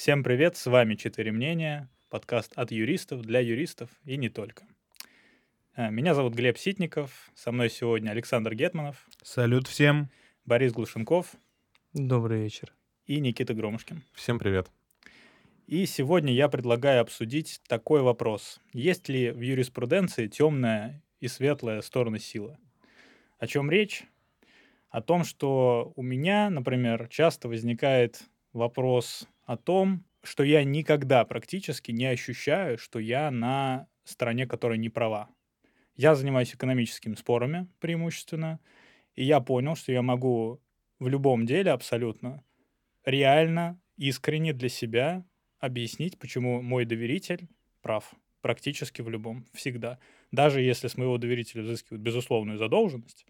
Всем привет, с вами «Четыре мнения», подкаст от юристов для юристов и не только. Э, Меня зовут Глеб Ситников, со мной сегодня Александр Гетманов, Салют всем. Борис Глушенков Добрый вечер. и Никита Громышкин. Всем привет. И сегодня я предлагаю обсудить такой вопрос. Есть ли в юриспруденции темная и светлая стороны силы? О чем речь? О том, что у меня, например, часто возникает вопрос о том, что я никогда практически не ощущаю, что я на стороне, которая не права. Я занимаюсь экономическими спорами преимущественно, и я понял, что я могу в любом деле абсолютно реально, искренне для себя объяснить, почему мой доверитель прав. Практически в любом, всегда. Даже если с моего доверителя взыскивают безусловную задолженность,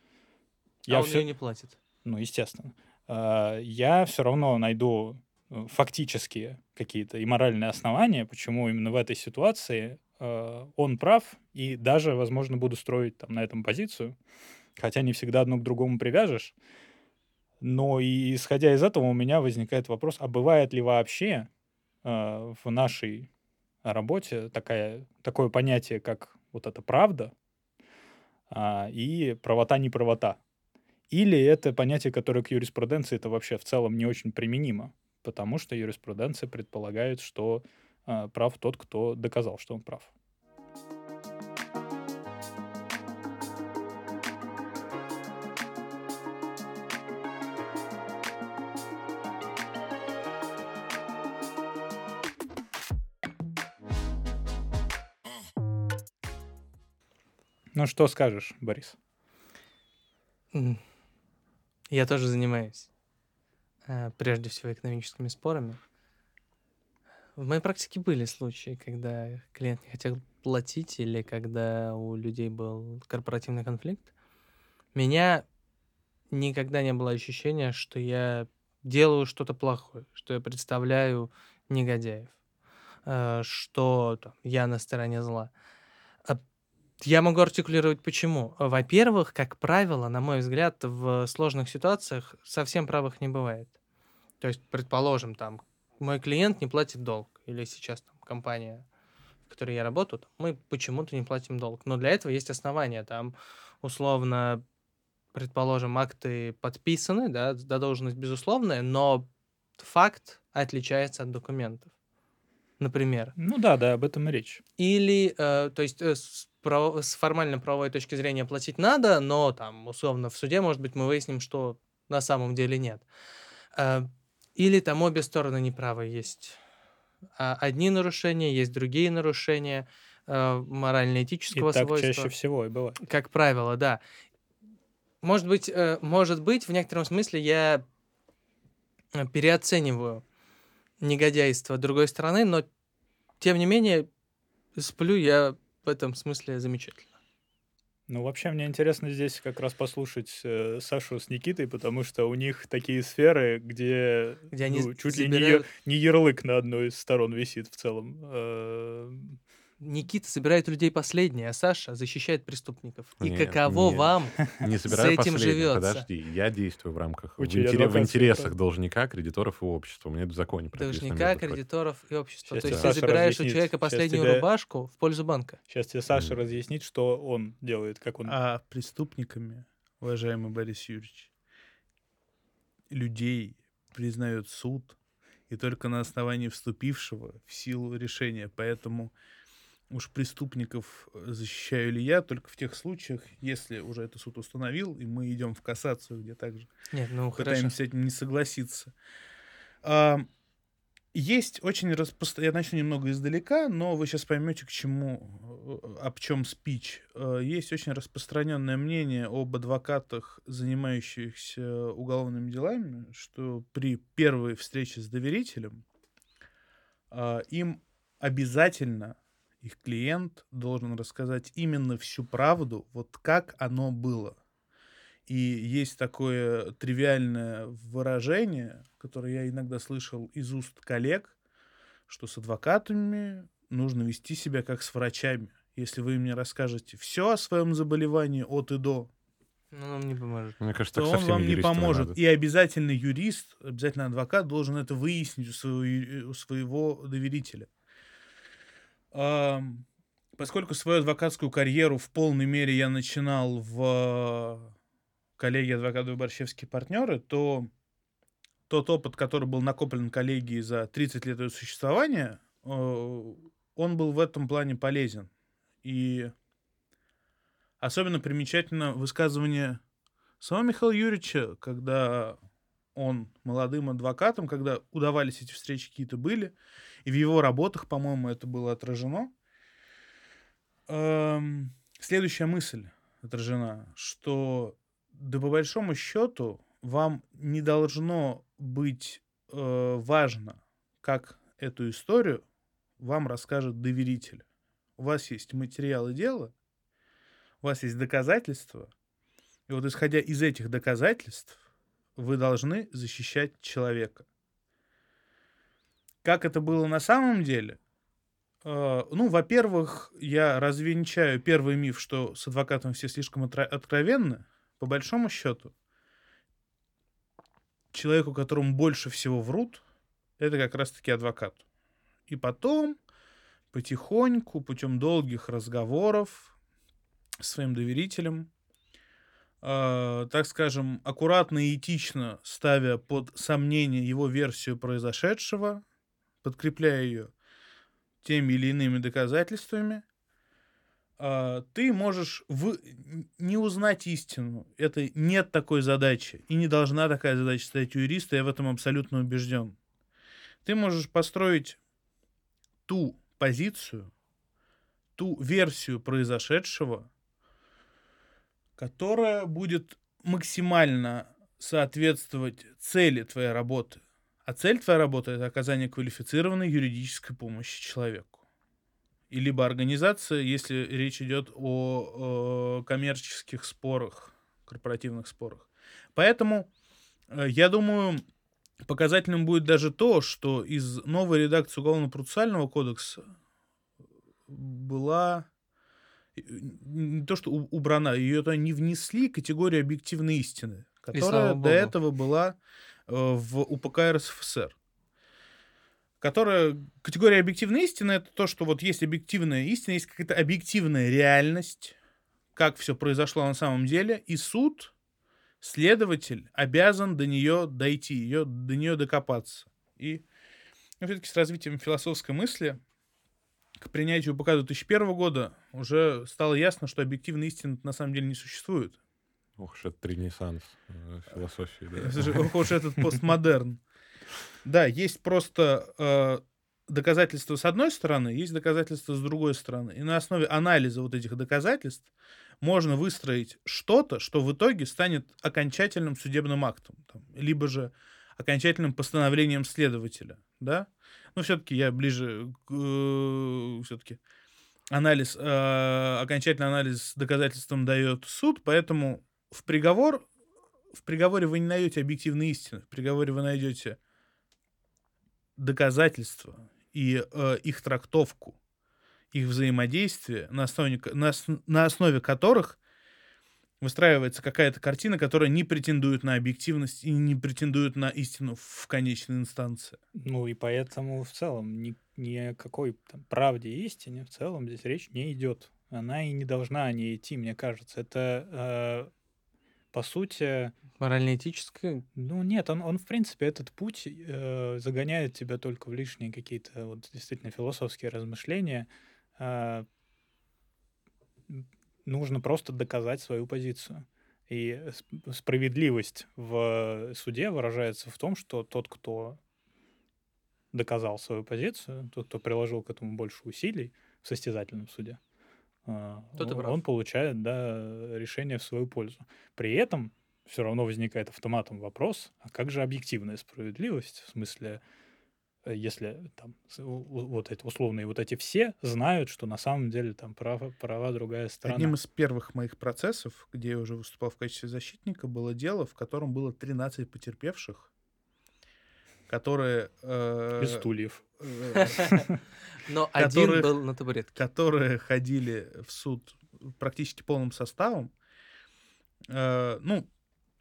Я а он всё- ее не платит. ну, естественно, а, я все равно найду э, фактические какие-то и моральные основания, почему именно в этой ситуации э, он прав, и даже, возможно, буду строить там на этом позицию, хотя не всегда одно к другому привяжешь. Но и исходя из этого у меня возникает вопрос, а бывает ли вообще э, в нашей работе такая, такое понятие, как вот эта правда а, и правота-неправота? Или это понятие, которое к юриспруденции это вообще в целом не очень применимо, потому что юриспруденция предполагает, что а, прав тот, кто доказал, что он прав. Ну что скажешь, Борис? Я тоже занимаюсь э, прежде всего экономическими спорами. В моей практике были случаи, когда клиент не хотел платить или когда у людей был корпоративный конфликт. Меня никогда не было ощущения, что я делаю что-то плохое, что я представляю негодяев, э, что я на стороне зла. А Я могу артикулировать почему. Во-первых, как правило, на мой взгляд, в сложных ситуациях совсем правых не бывает. То есть, предположим, там, мой клиент не платит долг, или сейчас там компания, в которой я работаю, там, мы почему-то не платим долг. Но для этого есть основания. Там, условно, предположим, акты подписаны, да, задолженность безусловная, но факт отличается от документов. Например. Ну да, да, об этом и речь. Или, э, то есть, э, с, право- с формально-правовой точки зрения платить надо, но там, условно, в суде, может быть, мы выясним, что на самом деле нет. Э, или там обе стороны неправы. Есть а, одни нарушения, есть другие нарушения э, морально-этического так свойства. чаще всего и бывает. Как правило, да. Может быть, э, может быть, в некотором смысле я э, переоцениваю негодяйство другой стороны, но тем не менее сплю я в этом смысле замечательно. Ну, вообще, мне интересно здесь как раз послушать э, Сашу с Никитой, потому что у них такие сферы, где, Где они ну, чуть ли не, забирают- не ярлык на одной из сторон висит в целом. Э, Никита собирает у людей последнее, а Саша защищает преступников. И Не, каково не. вам? Не собираю этим живётся. Подожди, я действую в рамках в, Очень интере- в интересах должника, кредиторов и общества. У меня это в законе прописано. Должника, кредиторов и общества. Щас То есть ты забираешь у разъяснит. человека Щас последнюю тебе- рубашку в пользу банка. сейчас тебе Саша Мгм. разъяснит, что он делает, как он... А преступниками, уважаемый Борис Юрьевич, людей признает суд и только на основании вступившего в силу решения. Поэтому уж преступников э, защищаю ли я только в тех случаях, если уже это суд установил, и мы идем в кассацию, где также Нет, ну хорошо. пытаемся с этим не согласиться. А, Есть очень распространенное... Я начну немного издалека, но вы сейчас поймете, к чему, э, об чем спич. Э, Есть очень распространенное мнение об адвокатах, занимающихся уголовными делами, что при первой встрече с доверителем а, им обязательно их клиент должен рассказать именно всю правду, вот как оно было. И есть такое тривиальное выражение, которое я иногда слышал из уст коллег, что с адвокатами нужно вести себя как с врачами. Если вы мне расскажете все о своем заболевании от и до, Ну, нам не поможет. Мне кажется, то так он совсем вам не поможет. надо. И обязательно юрист, обязательно адвокат должен это выяснить у своего, у своего доверителя. Поскольку свою адвокатскую карьеру в полной мере я начинал в коллегии адвокатов Борщевские партнеры, то тот опыт, который был накоплен коллегией за 30 лет ее существования, э, он был в этом плане полезен. И особенно примечательно высказывание самого Михаила Юрьевича, когда он молодым адвокатом, когда удавались эти встречи какие-то были, и в его работах, по-моему, это было отражено. Эм, Следующая мысль отражена, что да по большому счету вам не должно быть э, важно, как эту историю вам расскажет доверитель. У вас есть материалы дела, у вас есть доказательства, и вот исходя из этих доказательств, вы должны защищать человека. Как это было на самом деле? Э, Ну, во-первых, я развенчаю первый миф, что с адвокатом все слишком откровенны. По большому счету, человеку, которому больше всего врут, это как раз-таки адвокат. И потом, потихоньку, путем долгих разговоров с своим доверителем, э, так скажем, аккуратно и этично ставя под сомнение его версию произошедшего, подкрепляя ее теми или иными доказательствами, а, ты можешь в- не узнать истину. Это нет такой задачи. И не должна такая задача стоять у юриста, я в этом абсолютно убежден. Ты можешь построить ту позицию, ту версию произошедшего, которая будет максимально соответствовать цели твоей работы. А цель твоей работы — это оказание квалифицированной юридической помощи человеку. И либо организация, если речь идет о, э, коммерческих спорах, корпоративных спорах. Поэтому, э, я думаю, показательным будет даже то, что из новой редакции Уголовно-процессуального кодекса была э, не то, что убрана, ее туда не внесли категорию объективной истины, которая до этого была в УПК РСФСР. Которая категория объективной истины это то, что вот есть объективная истина, есть какая-то объективная реальность, как все произошло на самом деле, и суд, следователь обязан до нее дойти, ее, до нее докопаться. И все-таки с развитием философской мысли к принятию УПК 2001 года уже стало ясно, что объективной истины на самом деле не существует. Ох уж это ренессанс э, философии. да. Ох уж этот постмодерн. Да, есть просто э, доказательства с одной стороны, есть доказательства с другой стороны. И на основе анализа вот этих доказательств можно выстроить что-то, что в итоге станет окончательным судебным актом. там, либо же окончательным постановлением следователя. Да? Но все-таки я ближе к... все-таки анализ, э, окончательный анализ доказательством дает суд, поэтому в приговор в приговоре вы не найдете объективной истины. В приговоре вы найдете доказательства и э, их трактовку, их взаимодействие, на основе, на, на основе которых выстраивается какая-то картина, которая не претендует на объективность и не претендует на истину в конечной инстанции. Ну и поэтому в целом ни, ни о какой там, правде и истине в целом здесь речь не идет. Она и не должна о ней идти, мне кажется. Это, э, по сути, Морально-этическое. ну нет, он, он в принципе, этот путь э, загоняет тебя только в лишние какие-то вот действительно философские размышления. Э, нужно просто доказать свою позицию. И сп- справедливость в суде выражается в том, что тот, кто доказал свою позицию, тот, кто приложил к этому больше усилий в состязательном суде, а, Тот и он, прав. он получает да, решение в свою пользу. При этом все равно возникает автоматом вопрос, а как же объективная справедливость? В смысле, э, если там вот эти условные вот эти все знают, что на самом деле там права, права другая сторона. Одним из первых моих процессов, где я уже выступал в качестве защитника, было дело, в котором было 13 потерпевших, которые... э, Без стульев. Но один был на табуретке. которые ходили в суд практически полным составом. э, ну,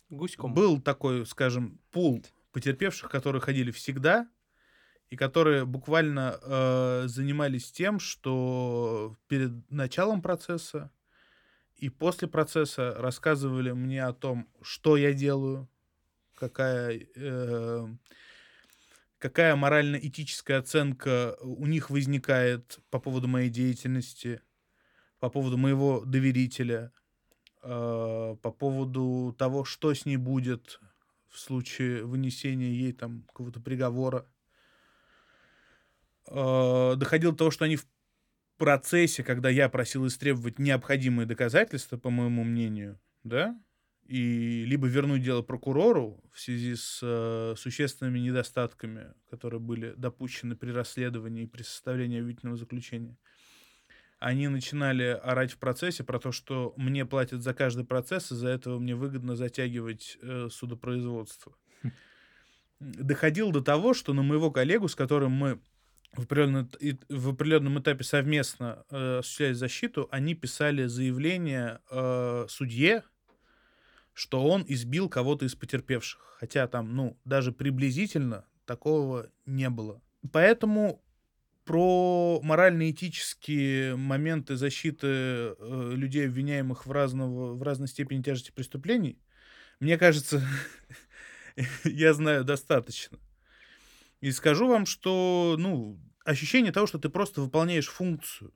Гуськом. был такой, скажем, пул потерпевших, которые ходили всегда, и которые буквально э, занимались тем, что перед началом процесса и после процесса рассказывали мне о том, что я делаю, какая, э, какая морально-этическая оценка у них возникает по поводу моей деятельности, по поводу моего доверителя, э, по поводу того, что с ней будет в случае вынесения ей там какого-то приговора. Э, доходило до того, что они в процессе, когда я просил истребовать необходимые доказательства, по моему мнению, да, и либо вернуть дело прокурору в связи с э, существенными недостатками, которые были допущены при расследовании и при составлении обвинительного заключения, они начинали орать в процессе про то, что мне платят за каждый процесс, из-за этого мне выгодно затягивать э, судопроизводство. Доходил до того, что на моего коллегу, с которым мы в определенном, и- в определенном этапе совместно э, осуществляли защиту, они писали заявление э, судье, что он избил кого-то из потерпевших. Хотя там, ну, даже приблизительно такого не было. Поэтому про морально-этические моменты защиты э, людей, обвиняемых в, разного, в разной степени тяжести преступлений, мне кажется, я знаю достаточно. И скажу вам, что, ну, ощущение того, что ты просто выполняешь функцию,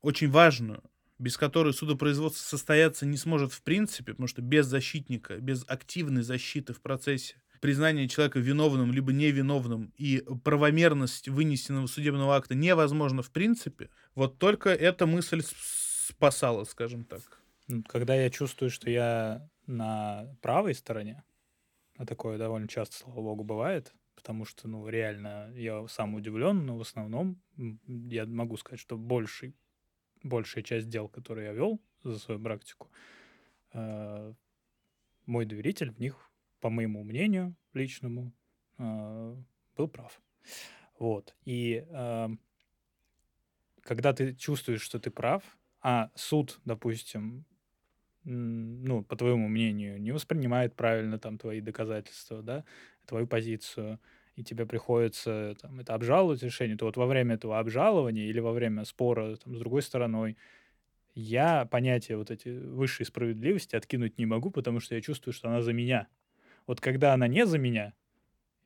очень важную, без которой судопроизводство состояться не сможет в принципе, потому что без защитника, без активной защиты в процессе признания человека виновным либо невиновным и правомерность вынесенного судебного акта невозможно в принципе, вот только эта мысль спасала, скажем так. Ну, Когда я чувствую, что я на правой стороне, а такое довольно часто, слава богу, бывает, потому что, ну, реально, я сам удивлен, но в основном я могу сказать, что больший, большая часть дел, которые я вел за свою практику, э, мой доверитель в них, по моему мнению личному, э, был прав. Вот. И э, когда ты чувствуешь, что ты прав, а суд, допустим, ну, по твоему мнению, не воспринимает правильно там твои доказательства, да, твою позицию, и тебе приходится там, это обжаловать решение, то вот во время этого обжалования или во время спора там, с другой стороной я понятие вот эти высшей справедливости откинуть не могу, потому что я чувствую, что она за меня. Вот когда она не за меня,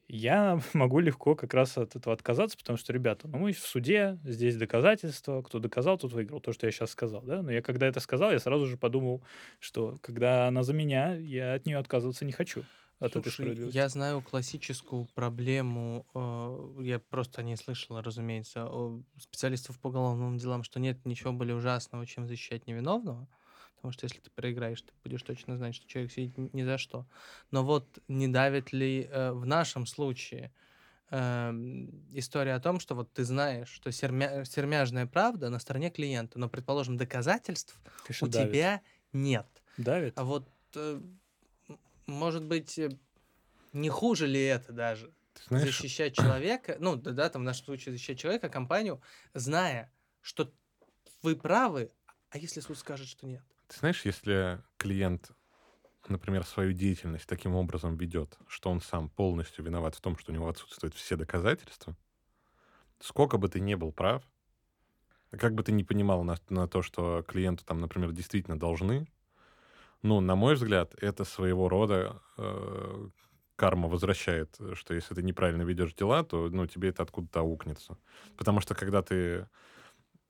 я могу легко как раз от этого отказаться, потому что, ребята, ну мы в суде, здесь доказательства, кто доказал, тот выиграл, то, что я сейчас сказал, да, но я когда это сказал, я сразу же подумал, что когда она за меня, я от нее отказываться не хочу, от этой Слушай, справедливости. я знаю классическую проблему, э, я просто о ней слышал, разумеется, у специалистов по уголовным делам, что нет ничего более ужасного, чем защищать невиновного, потому что если ты проиграешь, ты будешь точно знать, что человек сидит ни за что. Но вот не давит ли э, в нашем случае эм, история о том, что вот ты знаешь, что сермя- сермяжная правда на стороне клиента, но, предположим, доказательств Конечно, у давит. тебя нет. Давит? А вот, э, может быть, э, не хуже ли это даже? Знаешь, защищать человека, ну, да, да, там в нашем случае защищать человека, компанию, зная, что вы правы, а если суд скажет, что нет? ты знаешь, если клиент, например, свою деятельность таким образом ведет, что он сам полностью виноват в том, что у него отсутствуют все доказательства, сколько бы ты ни был прав, как бы ты ни понимал на, на то, что клиенту там, например, действительно должны, ну, на мой взгляд, это своего рода э, карма возвращает, что если ты неправильно ведешь дела, то, ну, тебе это откуда-то аукнется. Потому что когда ты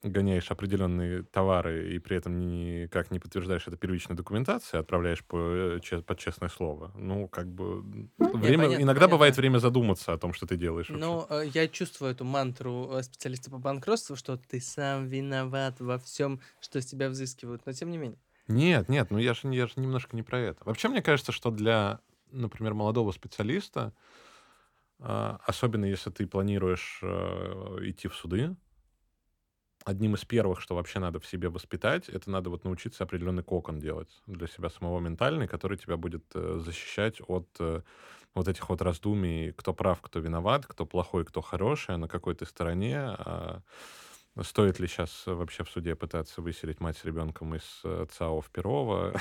гоняешь определенные товары и при этом никак не подтверждаешь это первичной документацией, отправляешь по, э, че- под честное слово, ну, как бы... время, понятно, иногда понятно. бывает время задуматься о том, что ты делаешь. Ну, э, я чувствую эту мантру э, специалиста по банкротству, что ты сам виноват во всем, что с тебя взыскивают, но тем не менее. Нет, нет, ну я же, я же немножко не про это. Вообще, мне кажется, что для, например, молодого специалиста, а, особенно если ты планируешь э, идти в суды, одним из первых, что вообще надо в себе воспитать, это надо вот научиться определенный кокон делать для себя самого ментальный, который тебя будет э, защищать от э, вот этих вот раздумий, кто прав, кто виноват, кто плохой, кто хороший, а на какой ты стороне, а, Стоит ли сейчас вообще в суде пытаться выселить мать с ребенком из э, ЦАО в Перово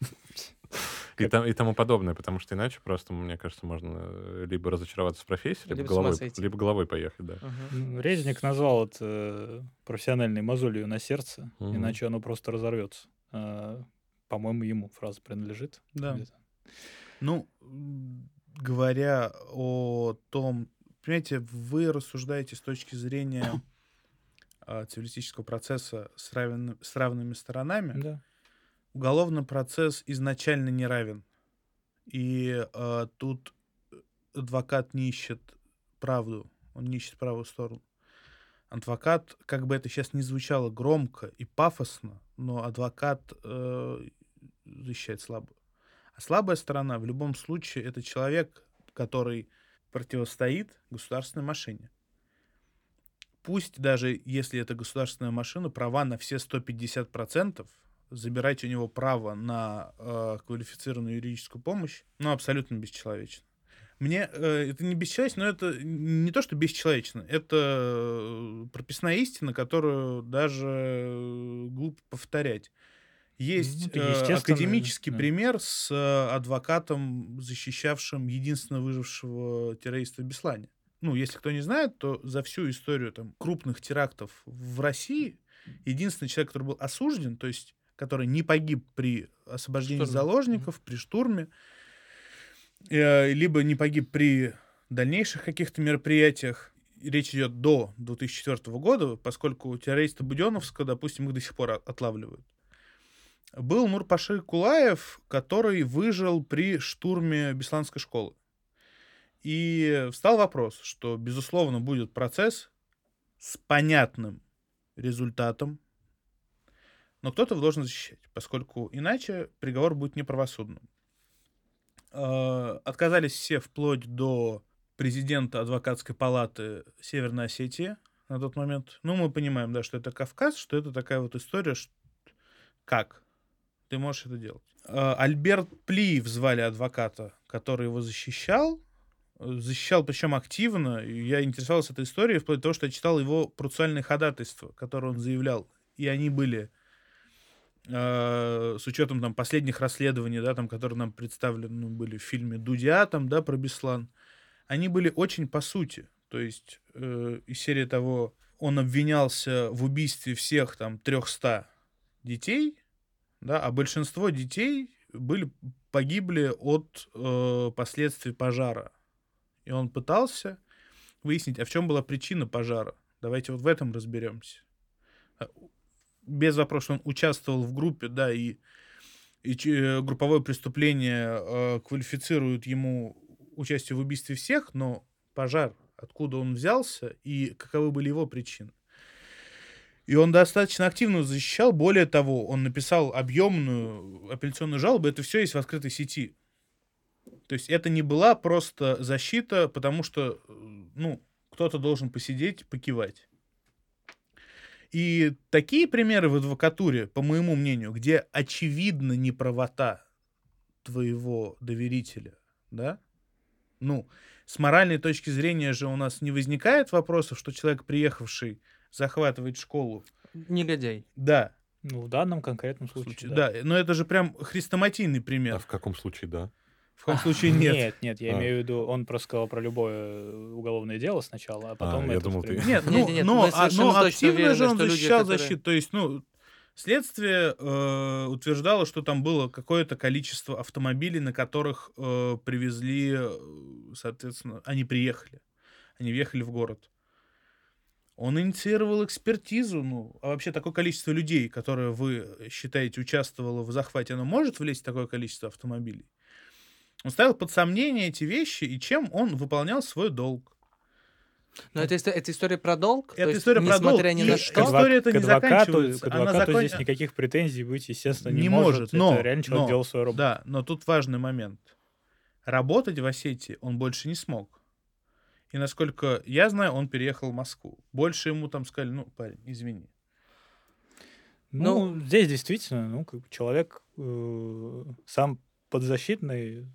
и, там, и тому подобное, потому что иначе просто, мне кажется, можно э, либо разочароваться в профессии, либо, Либо головой, либо головой поехать, да. М, Резник назвал это э, профессиональной мозолью на сердце, Мгм. иначе оно просто разорвется. А, По-моему, ему фраза принадлежит. Да. Ну, говоря о том, понимаете, вы рассуждаете с точки зрения цивилистического процесса с, равен- с равными сторонами. Да. Уголовный процесс изначально не равен. И а, тут адвокат не ищет правду, он не ищет правую сторону. Адвокат, как бы это сейчас не звучало громко и пафосно, но адвокат э, защищает слабую. А слабая сторона в любом случае это человек, который противостоит государственной машине. Пусть даже если это государственная машина, права на все 150%, забирать у него право на э, квалифицированную юридическую помощь, ну, абсолютно бесчеловечно. Мне э, это не бесчеловечно, но это не то, что бесчеловечно, это э, прописная истина, которую даже э, глупо повторять. Есть Ну, э, академический да. пример с э, адвокатом, защищавшим единственно выжившего террориста в Беслане. Ну, если кто не знает, то за всю историю там, крупных терактов в России единственный человек, который был осужден, то есть который не погиб при освобождении Штурме. заложников, при штурме, э, либо не погиб при дальнейших каких-то мероприятиях. Речь идет до 2004 года, поскольку террористы Буденовска, допустим, их до сих пор от- отлавливают. Был Нурпаши Кулаев, который выжил при штурме Бесланской школы. И встал вопрос, что, безусловно, будет процесс с понятным результатом, но кто-то должен защищать, поскольку иначе приговор будет неправосудным. Э, Отказались все вплоть до президента адвокатской палаты Северной Осетии на тот момент. Ну, мы понимаем, да, что это Кавказ, что это такая вот история, ш- как ты можешь это делать. Э, Альберт Плиев звали адвоката, который его защищал, защищал причем активно. Я интересовался этой историей вплоть до того, что я читал его процессуальные ходатайства, которые он заявлял. И они были э, с учетом там последних расследований, да, там, которые нам представлены ну, были в фильме Дудя, там, да, про Беслан, они были очень по сути. То есть э, из серии того, он обвинялся в убийстве всех там 300 детей, да, а большинство детей были, погибли от э, последствий пожара. И он пытался выяснить, а в чем была причина пожара. Давайте вот в этом разберемся. А, Без вопроса, он участвовал в группе, да, и, и э, групповое преступление э, квалифицирует ему участие в убийстве всех, но пожар, откуда он взялся и каковы были его причины. И он достаточно активно защищал. Более того, он написал объемную апелляционную жалобу. Это все есть в открытой сети. То есть это не была просто защита, потому что, э, ну, кто-то должен посидеть, покивать. И такие примеры в адвокатуре, по моему мнению, где очевидно неправота твоего доверителя, да, ну, с моральной точки зрения же у нас не возникает вопросов, что человек, приехавший, захватывает школу. Негодяй. Да, Ну, в данном конкретном случае, случае, да. да. но это же прям хрестоматийный А пример. в каком случае, да? В каком случае нет. Нет, нет, я А. имею в виду, он просто сказал про любое уголовное дело сначала, а потом я этот думал, ты-. Нет, ну, Нет-нет-нет, но, мы а- но точно активно уверены, же он что люди, защищал которые- защиту. То есть, ну, следствие э, утверждало, что там было какое-то количество автомобилей, на которых э, привезли, э, соответственно, они приехали. Они въехали в город. Он инициировал экспертизу. Ну, а вообще такое количество людей, которое вы считаете участвовало в захвате, оно может влезть в такое количество автомобилей? Он ставил под сомнение эти вещи, и чем он выполнял свой долг. Но это, это история про долг? Это То есть, история про долг. несмотря ни на что? адвок- история это к не адвокату, заканчивается, к адвокату закон- здесь никаких претензий быть, естественно, не, Не может. но- Это реально человек но- делал свою работу. Да, но тут важный момент. Работать в Осетии он больше не смог. И насколько я знаю, он переехал в Москву. Больше ему там сказали, ну, парень, извини. Ну, здесь действительно, ну, как бы человек э, сам подзащитный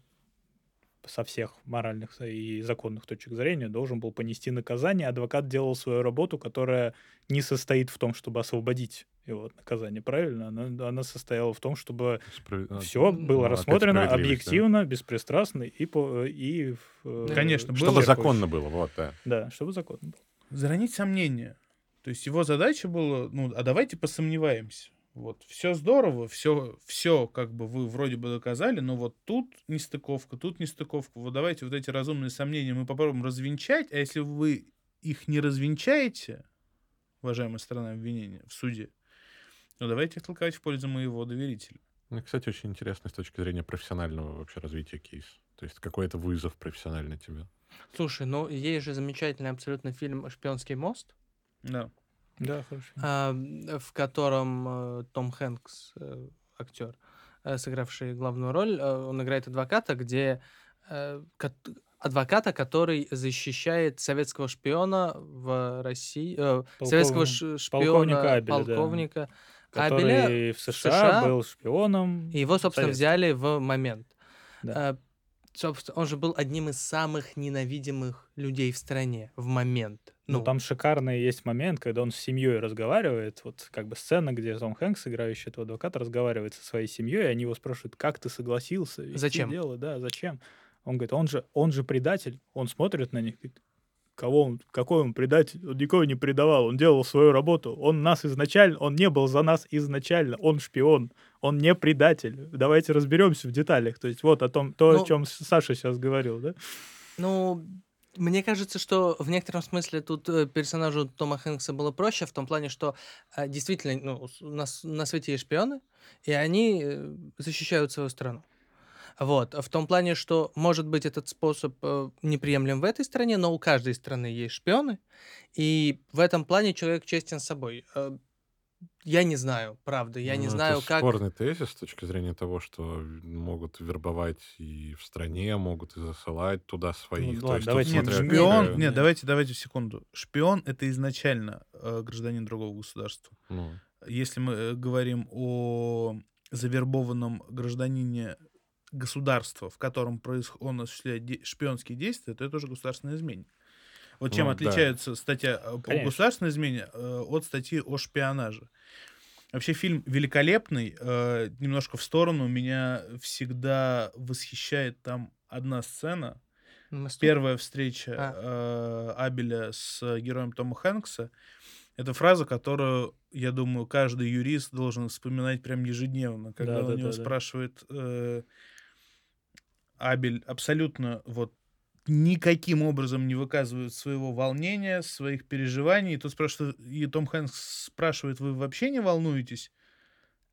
со всех моральных и законных точек зрения должен был понести наказание. Адвокат делал свою работу, которая не состоит в том, чтобы освободить его от наказания, правильно? Она, она состояла в том, чтобы Справ- все ну, было опять рассмотрено справедливость, да. объективно, беспристрастно и по и э, Конечно, что было Чтобы законно было, вот, да. Да, чтобы законно было. Заранить сомнения. То есть его задача была, ну, а давайте посомневаемся. Вот, все здорово, все, все как бы вы вроде бы доказали, но вот тут нестыковка, тут нестыковка. Вот давайте вот эти разумные сомнения мы попробуем развенчать, а если вы их не развенчаете, уважаемая сторона обвинения, в суде, ну давайте их толкать в пользу моего доверителя. Ну, кстати, очень интересно с точки зрения профессионального вообще развития кейса. То есть какой это вызов профессиональный тебе. Слушай, ну есть же замечательный абсолютно фильм «Шпионский мост», Да. Да, хорошо. а, в котором э, Том Хэнкс, э, актер, э, сыгравший главную роль, он играет адвоката, где адвоката, который защищает советского шпиона в России, э, советского ш- шпиона, полковника Абеля, да. полковника Который Абеля, в США, США, был шпионом. и его, собственно, взяли в момент. Да. Э, собственно, он же был одним из самых ненавидимых людей в стране в момент. Ну, там шикарный есть момент, когда он с семьей разговаривает. Вот как бы сцена, где Том Хэнкс, играющий этого адвоката, разговаривает со своей семьей, и они его спрашивают, как ты согласился Зачем? дело, да, зачем? Он говорит, он же, он же предатель. Он смотрит на них, говорит, кого он, какой он предатель? Он никого не предавал, он делал свою работу. Он нас изначально, он не был за нас изначально, он шпион, он не предатель. Давайте разберемся в деталях. То есть вот о том, то, Ну, о чем Саша сейчас говорил, да? Ну, мне кажется, что в некотором смысле тут э, персонажу Тома Хэнкса было проще, в том плане, что э, действительно ну, с- на, с- на свете есть шпионы, и они э, защищают свою страну. Вот. В том плане, что, может быть, этот способ неприемлем в этой стране, но у каждой страны есть шпионы, и в этом плане человек честен с собой. Я не знаю, правда, я не Ну, это знаю, как... спорный тезис с точки зрения того, что могут вербовать и в стране, могут и засылать туда своих. ладно, То есть давайте Нет, Смотря шпион, какая- нет, давайте, давайте секунду. Шпион это изначально э, гражданин другого государства. ну, Если мы э, говорим о завербованном гражданине государства, в котором происх... он осуществляет де- шпионские действия, то это уже государственная измене. Вот чем Ну, да. отличается статья э, о Конечно. государственной измене э, от статьи о шпионаже. Вообще фильм великолепный, э, немножко в сторону. Меня всегда восхищает там одна сцена, на мосту? Первая встреча А. э, Абеля с героем Тома Хэнкса это фраза, которую, я думаю, каждый юрист должен вспоминать прям ежедневно, когда Да, у да, него да, да. спрашивает э, Абель абсолютно вот никаким образом не выказывает своего волнения, своих переживаний. И, тут спрашивает, и Том Хэнкс спрашивает, вы вообще не волнуетесь?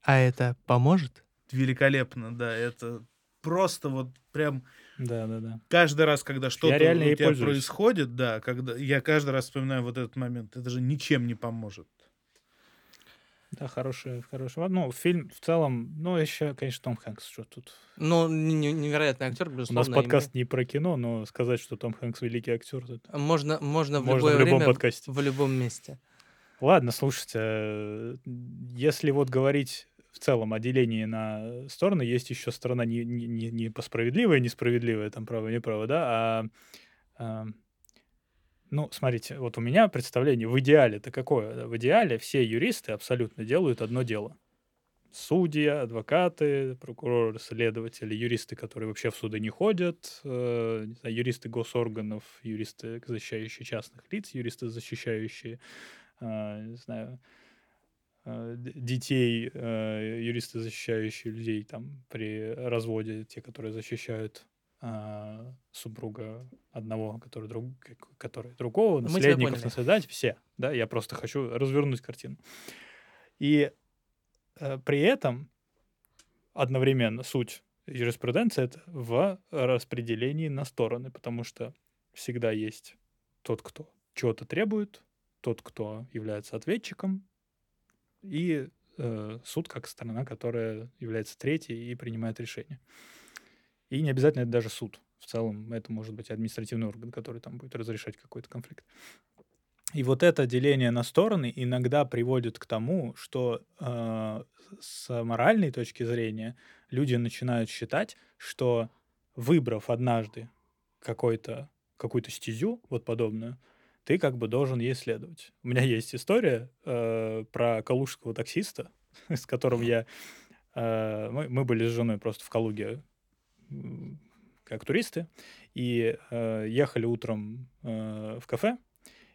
А это поможет? Великолепно, да, это просто вот прям Да, да, да. каждый раз, когда что-то у тебя пользуюсь. происходит, да, когда я каждый раз вспоминаю вот этот момент, это же ничем не поможет. Да, хороший, хороший. Ну, фильм в целом, ну, еще, конечно, Том Хэнкс, что тут. Ну, не- не- невероятный актер, У безусловно. нас и подкаст не про кино, но сказать, что Том Хэнкс великий актер, это Можно, можно в можно любое в любом время, подкасте. в любом месте. Ладно, слушайте, э, если вот говорить в целом о делении на стороны, есть еще сторона не, не, не, не по справедливая, несправедливая, там право, неправо, да, а, а, ну, смотрите, вот у меня представление в идеале-то какое? да? В идеале все юристы абсолютно делают одно дело. Судьи, адвокаты, прокуроры, следователи, юристы, которые вообще в суды не ходят, э, не знаю, юристы госорганов, юристы, защищающие частных лиц, юристы, защищающие а, не знаю, д- детей, а, юристы, защищающие людей там при разводе, те, которые защищают а, супруга одного, который, друг, который другого, Мы наследников, наследать, все, да, я просто хочу развернуть картину. И э, при этом одновременно суть юриспруденции это в распределении на стороны, потому что всегда есть тот, кто чего-то требует, тот, кто является ответчиком, и э, суд как сторона, которая является третьей и принимает решение. И не обязательно это даже суд. В целом это может быть административный орган, который там будет разрешать какой-то конфликт. И вот это деление на стороны иногда приводит к тому, что э, с моральной точки зрения люди начинают считать, что выбрав однажды какой-то, какую-то стезю, вот подобную, ты как бы должен ей следовать. У меня есть история э, про калужского таксиста, с которым я... Э, мы, мы были с женой просто в Калуге как туристы, и э, ехали утром э, в кафе,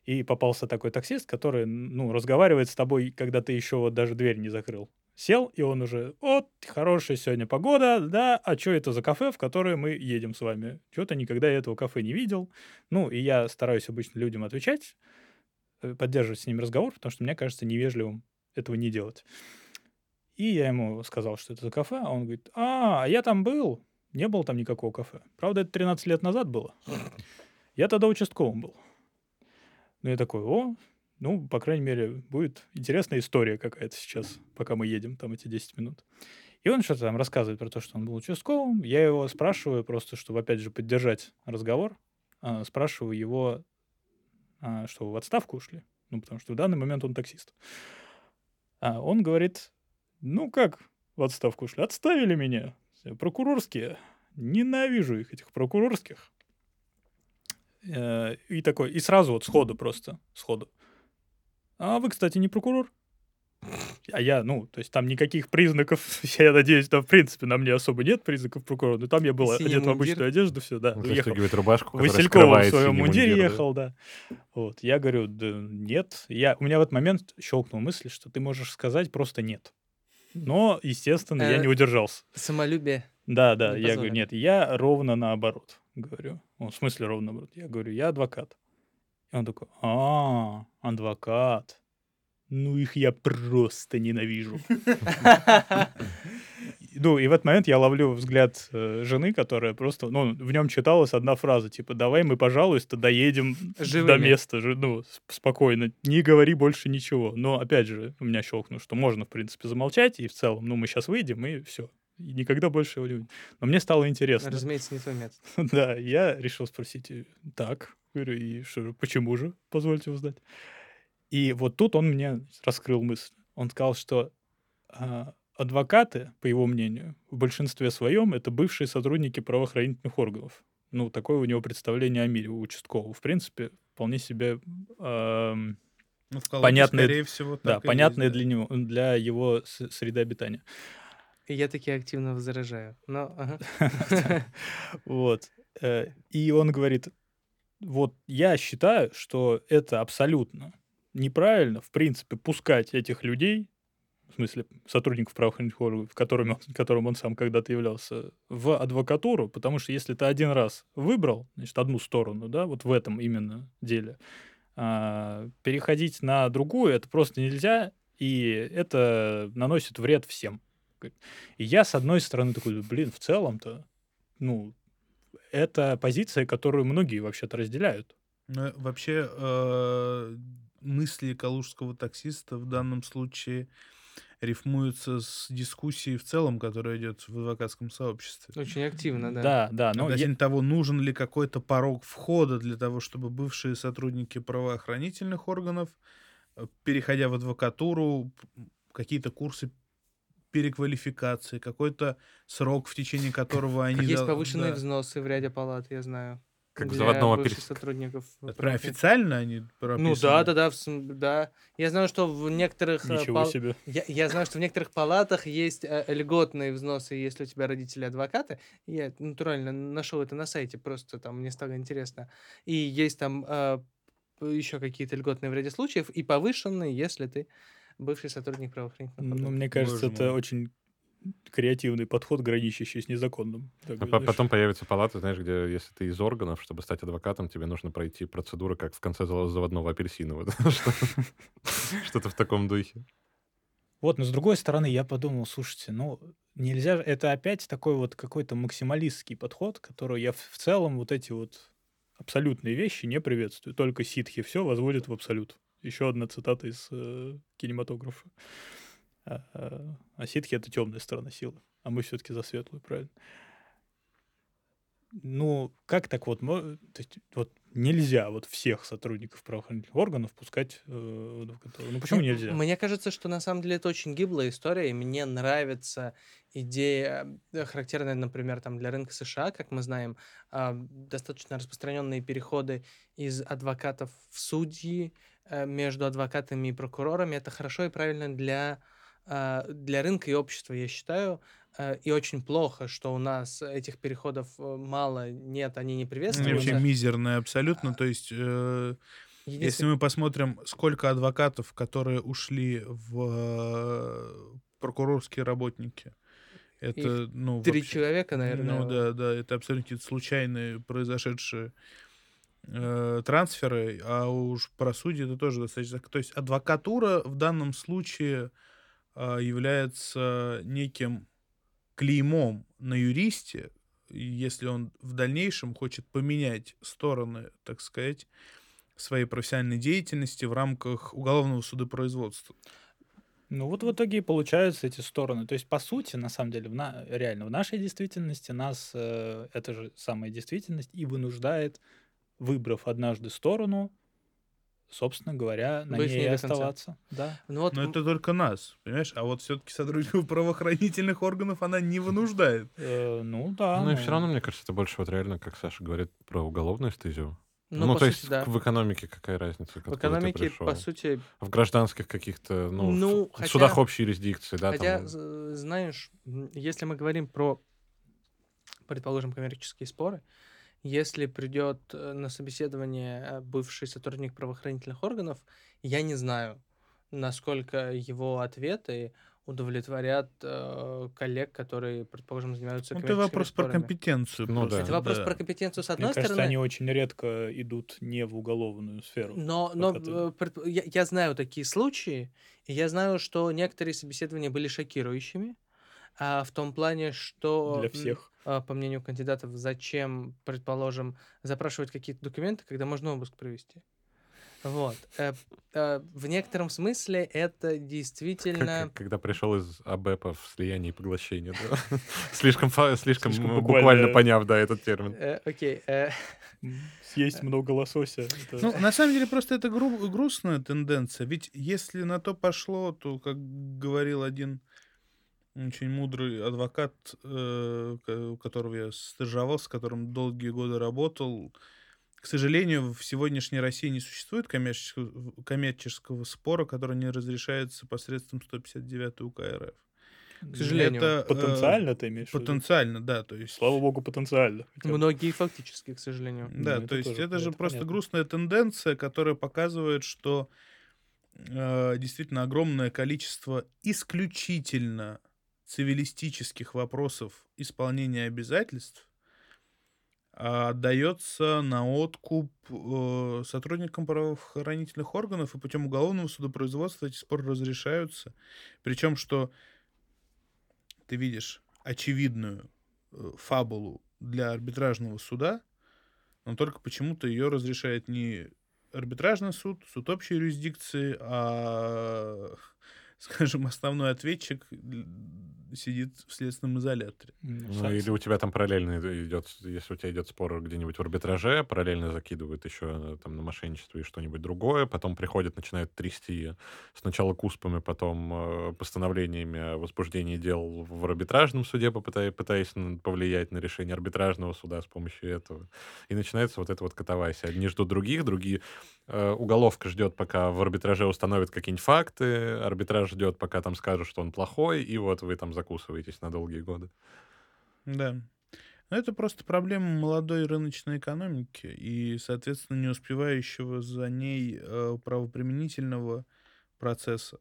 и попался такой таксист, который, ну, разговаривает с тобой, когда ты еще вот даже дверь не закрыл. Сел, и он уже, вот, хорошая сегодня погода, да, а что это за кафе, в которое мы едем с вами? Что-то никогда я этого кафе не видел. Ну, и я стараюсь обычно людям отвечать, э, поддерживать с ними разговор, потому что мне кажется невежливым этого не делать. И я ему сказал, что это за кафе, а он говорит, а, я там был, не было там никакого кафе. Правда, это 13 лет назад было. Я тогда участковым был. Ну, я такой, о, ну, по крайней мере, будет интересная история какая-то сейчас, пока мы едем там эти 10 минут. И он что-то там рассказывает про то, что он был участковым. Я его спрашиваю просто, чтобы, опять же, поддержать разговор. а, спрашиваю его, а, что вы в отставку ушли. Ну, потому что в данный момент он таксист. А он говорит, ну как в отставку ушли? Отставили меня. Прокурорские. Ненавижу их, этих прокурорских. Э, И такой, и сразу вот сходу просто, сходу. А вы, кстати, не прокурор? А я, ну, то есть там никаких признаков, я надеюсь, там, в принципе, на мне особо нет признаков прокурора, но там я был Синий одет в мундир. обычную одежду, все, да. Застегивает рубашку, которая Василькова в своем мундире мундир, да. ехал, да. Вот, я говорю, да нет. Я, у меня в этот момент щелкнул мысль, что ты можешь сказать просто нет. Но, естественно, я Э, не удержался. Самолюбие. Да, да, я говорю, нет, я ровно наоборот говорю. Он, в смысле ровно наоборот? Я говорю, я адвокат. И он такой, а, адвокат. Ну их я просто ненавижу. Ну, и в этот момент я ловлю взгляд э, жены, которая просто, ну, в нем читалась одна фраза, типа, давай мы, пожалуйста, доедем до Живыми. места, же, ну, спокойно, не говори больше ничего. Но, опять же, у меня щелкнуло, что можно, в принципе, замолчать, и в целом, ну, мы сейчас выйдем, и все. И никогда больше его не увидим. Но мне стало интересно. Разумеется, не твой метод. Да, я решил спросить, э, так, говорю, и что почему же, позвольте узнать. И вот тут он мне раскрыл мысль. Он сказал, что а, адвокаты, по его мнению, в большинстве своем это бывшие сотрудники правоохранительных органов. Ну, такое у него представление о мире у участкового. В принципе, вполне себе ам, Ну, в Калуге, Понятное- скорее всего, да, понятное есть, да. для него, для его среды обитания. Я таки активно возражаю. Но, ага. Вот. Э, И он говорит, вот я считаю, что это абсолютно неправильно, в принципе, пускать этих людей, в смысле сотрудников правоохранительных органов, которыми, он- которым он сам когда-то являлся, в адвокатуру, потому что если ты один раз выбрал, значит, одну сторону, да, вот в этом именно деле, а, переходить на другую это просто нельзя, и это наносит вред всем. И я, с одной стороны, такой, блин, в целом-то, ну, это позиция, которую многие вообще-то разделяют. Ну, вообще, э, мысли калужского таксиста в данном случае рифмуются с дискуссией в целом, которая идет в адвокатском сообществе. Очень активно, да. Да, да, но я- Относительно того, нужен ли какой-то порог входа для того, чтобы бывшие сотрудники правоохранительных органов, э, переходя в адвокатуру, какие-то курсы переквалификации, какой-то срок, в течение которого они... Есть повышенные да. взносы в ряде палат, я знаю. Как для заводного бывших перес- сотрудников. Прям правоохранительных. официально они Ну прописаны? да, да, да, в да. Я знаю, что в некоторых э, ничего пал- себе. Я, я знаю, что в некоторых палатах есть э, льготные взносы, если у тебя родители адвокаты. Я натурально нашел это на сайте, просто там мне стало интересно. И есть там еще какие-то льготные в ряде случаев, и повышенные, если ты бывший сотрудник правоохранительных Ну, органов. мне кажется, Боже это мой. очень креативный подход, граничащий с незаконным. Так А знаешь. Потом появится палата, знаешь, где если ты из органов, чтобы стать адвокатом, тебе нужно пройти процедуру, как в конце зав- заводного что- Что-то в таком духе. Вот, но с другой стороны, я подумал, слушайте, ну, нельзя же... Это опять такой вот какой-то максималистский подход, который я в в целом вот эти вот абсолютные вещи не приветствую. Только ситхи все возводят в абсолют. Еще одна цитата из э, кинематографа. А, а, ситхи — это темная сторона силы. А мы все-таки за светлую, правильно? Ну, как так вот? То есть, вот нельзя вот всех сотрудников правоохранительных органов пускать э. Ну, почему нельзя? Мне кажется, что на самом деле это очень гиблая история, и мне нравится идея, э, характерная, например, там, для рынка США, как мы знаем, а, достаточно распространенные переходы из адвокатов в судьи, э, между адвокатами и прокурорами. Это хорошо и правильно для, а, для рынка и общества, я считаю. Э, И очень плохо, что у нас этих переходов э, мало, нет, они не Они приветствуются. вообще мизерные абсолютно. То есть, э, если мы посмотрим, сколько адвокатов, которые ушли в э, прокурорские работники, это, ну, Три вообще- человека, наверное. Ну да, да, это абсолютно случайные произошедшие э, трансферы, а уж правосудие это тоже достаточно. То есть адвокатура в данном случае а, является неким клеймом на юристе, если он в дальнейшем хочет поменять стороны, так сказать, своей профессиональной деятельности в рамках уголовного судопроизводства. Ну вот в итоге и получаются эти стороны. То есть, по сути, на самом деле, в на- реально в нашей действительности нас э, эта же самая действительность и вынуждает, выбрав однажды сторону, собственно говоря, на Быть ней оставаться. Да. Ну вот Но это только нас, понимаешь? А вот все-таки сотрудников правоохранительных органов она не вынуждает. Э, ну да. Ну и ну, все равно, мне кажется, это больше вот реально, как Саша говорит, про уголовную стезю. ну, Ну, то сути, есть да. в экономике какая разница? В экономике, по сути, В гражданских каких-то, ну, Ну, в хотя- судах общей юрисдикции, да, Хотя, там, знаешь, если мы говорим про, предположим, коммерческие споры, если придет э, на собеседование э, бывший сотрудник правоохранительных органов, я не знаю, насколько его ответы удовлетворят э, коллег, которые, предположим, занимаются Ну, Это коммерческими вопрос про спорами. компетенцию. Ну просто, да. Это вопрос да. про компетенцию с Мне одной кажется, стороны. они очень редко идут не в уголовную сферу. Но, но ты- э, я, я знаю такие случаи, и я знаю, что некоторые собеседования были шокирующими, а, в том плане, что, Для всех. а, по мнению кандидатов, зачем, предположим, запрашивать какие-то документы, когда можно обыск провести. Вот. Э, э, в некотором смысле это действительно... как- когда пришел из АБЭПа в слияние и поглощение, да. Слишком слишком буквально. буквально поняв, да, этот термин. Э, Окей. э, Съесть много лосося. это- Ну, на самом деле, просто это гру- грустная тенденция. Ведь если на то пошло, то, как говорил один очень мудрый адвокат, э, у которого я стажировался, с которым долгие годы работал, к сожалению, в сегодняшней России не существует коммерческого, коммерческого спора, который не разрешается посредством 159 УК РФ. К сожалению. Это, э, Потенциально ты имеешь в виду? Потенциально, да, то есть... Слава богу, потенциально. Многие фактически, к сожалению. Да, Ну, то есть тоже- это же это просто понятно. грустная тенденция, которая показывает, что э, действительно огромное количество исключительно цивилистических вопросов исполнения обязательств а, отдается на откуп э, сотрудникам правоохранительных органов, и путем уголовного судопроизводства эти споры разрешаются. Причем, что ты видишь очевидную э, фабулу для арбитражного суда, но только почему-то ее разрешает не арбитражный суд, суд общей юрисдикции, а, скажем, основной ответчик сидит в следственном изоляторе. Ну, Ну, са- или у тебя там параллельно идет, если у тебя идет спор где-нибудь в арбитраже, параллельно закидывают еще там на мошенничество и что-нибудь другое, потом приходят, начинают трясти сначала куспами, потом э, постановлениями о возбуждении дел в арбитражном суде, попытаясь, пытаясь повлиять на решение арбитражного суда с помощью этого. И начинается вот это вот катавасия. Одни ждут других, другие... э, уголовка ждет, пока в арбитраже установят какие-нибудь факты, арбитраж ждет, пока там скажут, что он плохой, и вот вы там закусываетесь на долгие годы. Да. Но это просто проблема молодой рыночной экономики и, соответственно, не успевающего за ней э, правоприменительного процесса.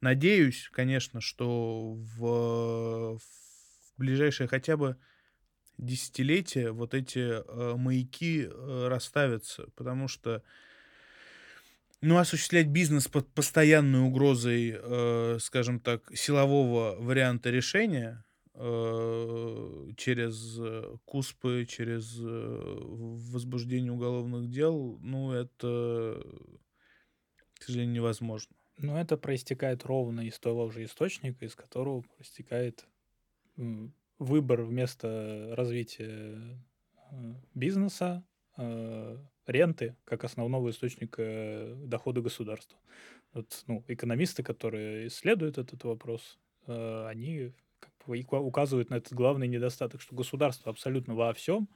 Надеюсь, конечно, что в, в ближайшее хотя бы десятилетие вот эти э, маяки э, расставятся, потому что ну, осуществлять бизнес под постоянной угрозой, э, скажем так, силового варианта решения э, через э, КУСПы, через э, возбуждение уголовных дел, ну, это, к сожалению, невозможно. Ну, это проистекает ровно из того же источника, из которого проистекает выбор вместо развития э, бизнеса, ренты как основного источника дохода государства. Вот, ну, экономисты, которые исследуют этот вопрос, они как бы указывают на этот главный недостаток, что государство абсолютно во всем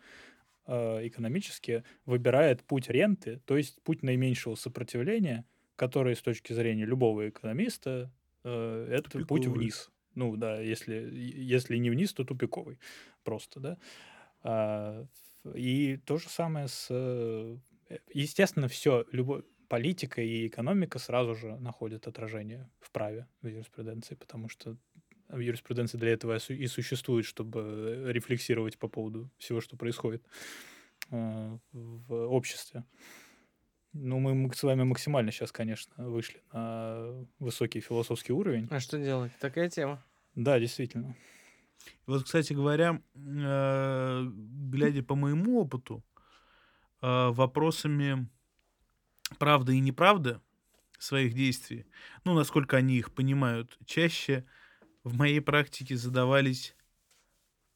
экономически выбирает путь ренты, то есть путь наименьшего сопротивления, который с точки зрения любого экономиста это Тупиковый. путь вниз. Ну да, если, если не вниз, то тупиковый просто, да. А, и то же самое с... Э, естественно, все, любой, политика и экономика сразу же находят отражение в праве, в юриспруденции, потому что в юриспруденции для этого и существует, чтобы рефлексировать по поводу всего, что происходит э, в обществе. Ну, мы с вами максимально сейчас, конечно, вышли на высокий философский уровень. А что делать? Такая тема. Да, действительно. Вот, кстати говоря, э, глядя по моему опыту, э, вопросами правды и неправды своих действий, ну, насколько они их понимают, чаще в моей практике задавались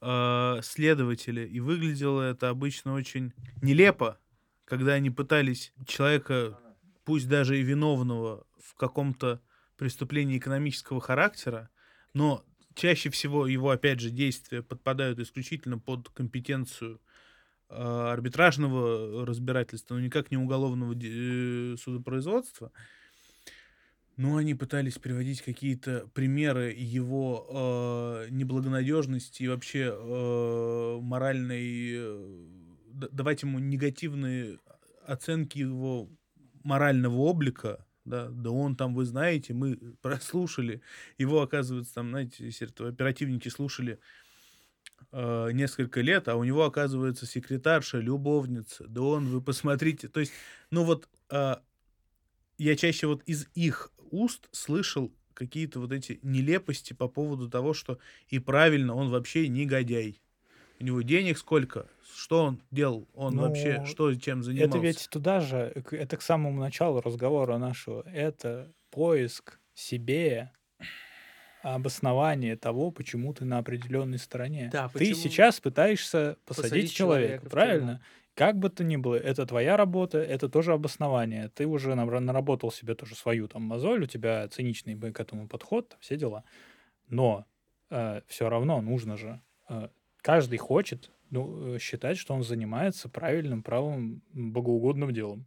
э, следователи, и выглядело это обычно очень нелепо, когда они пытались человека, пусть даже и виновного в каком-то преступлении экономического характера, но чаще всего его, опять же, действия подпадают исключительно под компетенцию э, арбитражного разбирательства, но никак не уголовного э, судопроизводства. Но они пытались приводить какие-то примеры его э, неблагонадежности и вообще э, моральной э, давать ему негативные оценки его морального облика, да, да он там, вы знаете, мы прослушали, его, оказывается, там, знаете, оперативники слушали э, несколько лет, а у него, оказывается, секретарша, любовница, да он, вы посмотрите, то есть, ну вот, э, я чаще вот из их уст слышал какие-то вот эти нелепости по поводу того, что и правильно, он вообще негодяй. У него денег сколько? Что он делал? Он ну, вообще что, чем занимался? Это ведь туда же, это к самому началу разговора нашего. Это поиск себе обоснование того, почему ты на определенной стороне. Да, ты сейчас пытаешься посадить, посадить человека, человека правильно? Как бы то ни было, это твоя работа, это тоже обоснование. Ты уже наработал себе тоже свою там мозоль, у тебя циничный к этому подход, все дела. Но э, все равно нужно же э, каждый хочет ну, э, считать, что он занимается правильным, правым, богоугодным делом.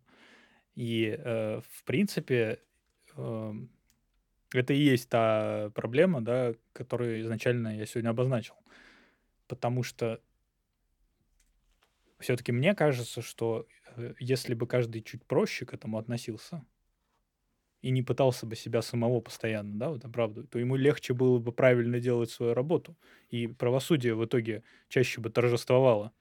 И, э, в принципе, э, это и есть та проблема, да, которую изначально я сегодня обозначил. Потому что все-таки мне кажется, что э, если бы каждый чуть проще к этому относился, и не пытался бы себя самого постоянно, да, вот правда, то ему легче было бы правильно делать свою работу. И правосудие в итоге чаще бы торжествовало.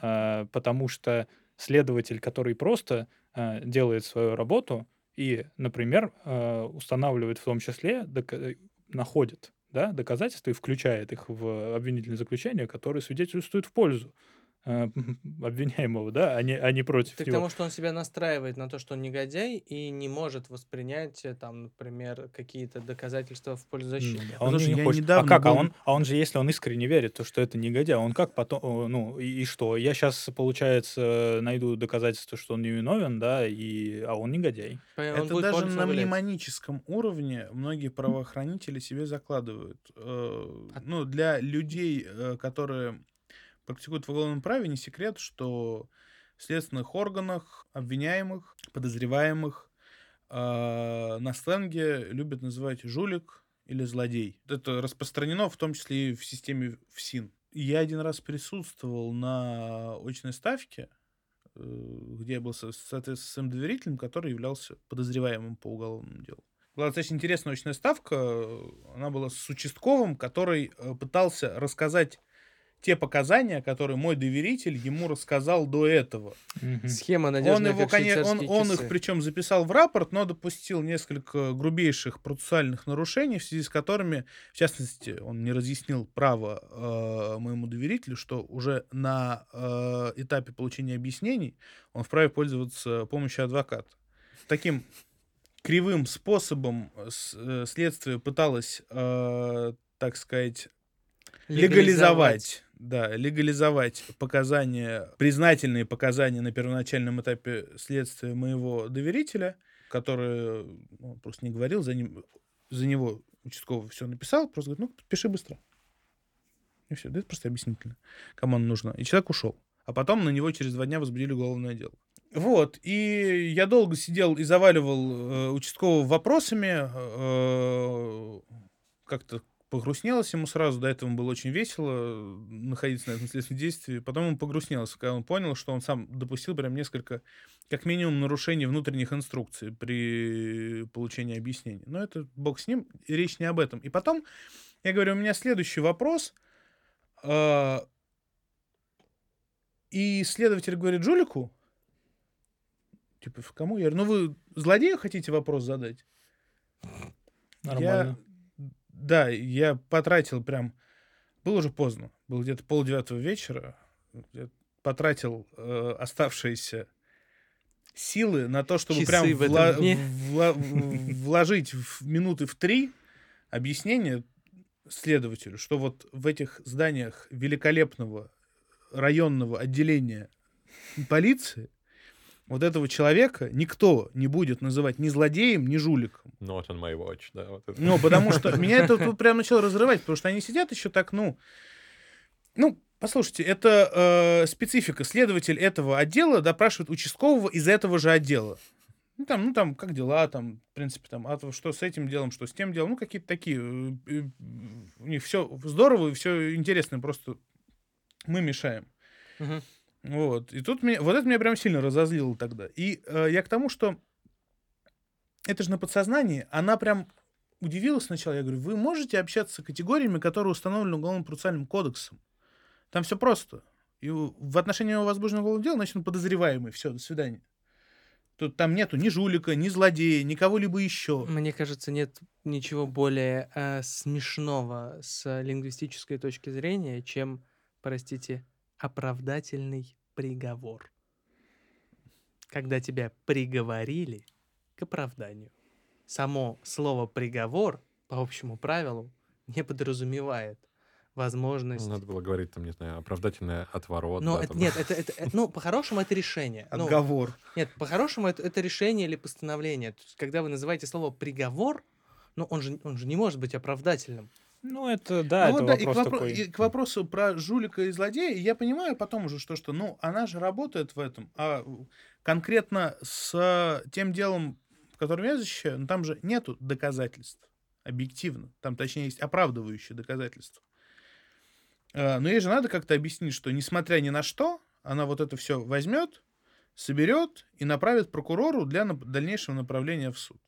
А, потому что следователь, который просто а, делает свою работу и, например, а, устанавливает в том числе, дока- находит да, доказательства и включает их в обвинительное заключение, которые свидетельствуют в пользу э, обвиняемого, да, а не, а не против Так него. потому что он себя настраивает на то, что он негодяй, и не может воспринять, э, там, например, какие-то доказательства в пользу защиты. Ну, а он Слушай, не хочет. А как? А был... А, он, а он же, если он искренне верит, то что это негодяй, он как потом, ну, и, и что? Я сейчас, получается, найду доказательства, что он невиновен, да, и, а он негодяй. Он это даже на мнемоническом уровне многие правоохранители себе закладывают. Э, а... Ну, для людей, э, которые практикуют в уголовном праве, не секрет, что в следственных органах обвиняемых, подозреваемых э, на сленге любят называть жулик или злодей. Это распространено в том числе и в системе ФСИН. Я один раз присутствовал на очной ставке, э, где я был, соответственно, своим доверителем, который являлся подозреваемым по уголовному делу. Была достаточно интересная очная ставка. Она была с участковым, который э, пытался рассказать те показания, которые мой доверитель ему рассказал до этого. Угу. Схема надежная, он, его, конечно, он, он их причем записал в рапорт, но допустил несколько грубейших процессуальных нарушений, в связи с которыми, в частности, он не разъяснил право э, моему доверителю, что уже на э, этапе получения объяснений он вправе пользоваться помощью адвоката. Таким кривым способом э, следствие пыталось, э, так сказать, легализовать, да, легализовать показания, признательные показания на первоначальном этапе следствия моего доверителя, который ну, просто не говорил, за, ним, за него участковый все написал, просто говорит, ну, пиши быстро. И все, да это просто объяснительно, кому оно нужно. И человек ушел. А потом на него через два дня возбудили уголовное дело. Вот, и я долго сидел и заваливал э, участкового вопросами, э, как-то погрустнелось ему сразу, до этого было очень весело находиться на этом следственном действии, потом он погрустнелся, когда он понял, что он сам допустил прям несколько, как минимум, нарушений внутренних инструкций при получении объяснений. Но это бог с ним, и речь не об этом. И потом, я говорю, у меня следующий вопрос, э, и следователь говорит Жулику, Типа, кому? Я говорю, ну вы злодею хотите вопрос задать? Нормально. Я, да, я потратил прям... Было уже поздно. Было где-то полдевятого вечера. Я потратил э, оставшиеся силы на то, чтобы Часы прям вла- вла- вложить в минуты в три объяснение следователю, что вот в этих зданиях великолепного районного отделения полиции вот этого человека никто не будет называть ни злодеем, ни жуликом. Not on my watch, да. Вот это. Ну, потому что меня это тут прям начало разрывать, потому что они сидят еще так, ну... Ну, послушайте, это э, специфика. Следователь этого отдела допрашивает участкового из этого же отдела. Ну, там, ну, там, как дела, там, в принципе, там, а то что с этим делом, что с тем делом, ну, какие-то такие. э, э, У них все здорово и все интересно, просто мы мешаем. Мгм. Вот. И тут меня, вот это меня прям сильно разозлило тогда. И э, я к тому, что это же на подсознании, она прям удивилась сначала. Я говорю, вы можете общаться с категориями, которые установлены Уголовно-процессуальным кодексом. Там все просто. И в отношении его возбужденного уголовного дела, значит, он подозреваемый. Все, до свидания. Тут там нету ни жулика, ни злодея, ни кого-либо еще. Мне кажется, нет ничего более э, смешного с лингвистической точки зрения, чем, простите, оправдательный приговор. Когда тебя приговорили к оправданию. Само слово приговор, по общему правилу, не подразумевает возможность... Надо было говорить, там, не знаю, оправдательный отворот. Но да, это, там. нет, это, это- это- ну, по-хорошему это решение. Ну, Отговор. нет, по-хорошему это, это решение или постановление. То есть, когда вы называете слово приговор, ну, он же, он же не может быть оправдательным. Ну, это, да, Ну это вот да, и к, вопро- такой. и к вопросу про жулика и злодея, я понимаю потом уже, что, что, ну, она же работает в этом, а конкретно с тем делом, которым я защищаю, ну, там же нету доказательств, объективно. Там, точнее, есть оправдывающие доказательства. А, Но ей же надо как-то объяснить, что, несмотря ни на что, она вот это все возьмет, соберет и направит прокурору для дальнейшего направления в суд.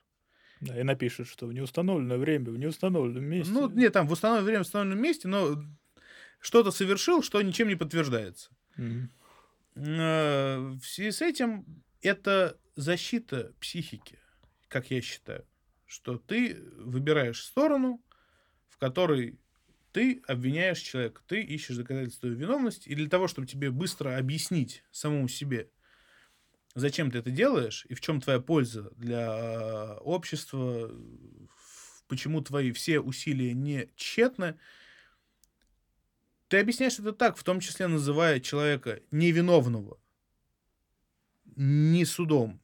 Да, и напишет, что в неустановленное время, в неустановленном месте. Ну, нет, там в установленное время, в установленном месте, но что-то совершил, что ничем не подтверждается. Э, В связи с этим это защита психики, как я считаю, что ты выбираешь сторону, в которой ты обвиняешь человека, ты ищешь доказательства виновности, и для того, чтобы тебе быстро объяснить самому себе, зачем ты это делаешь и в чем твоя польза для э, общества, почему твои все усилия не тщетны, ты объясняешь это так, в том числе называя человека невиновного, не судом,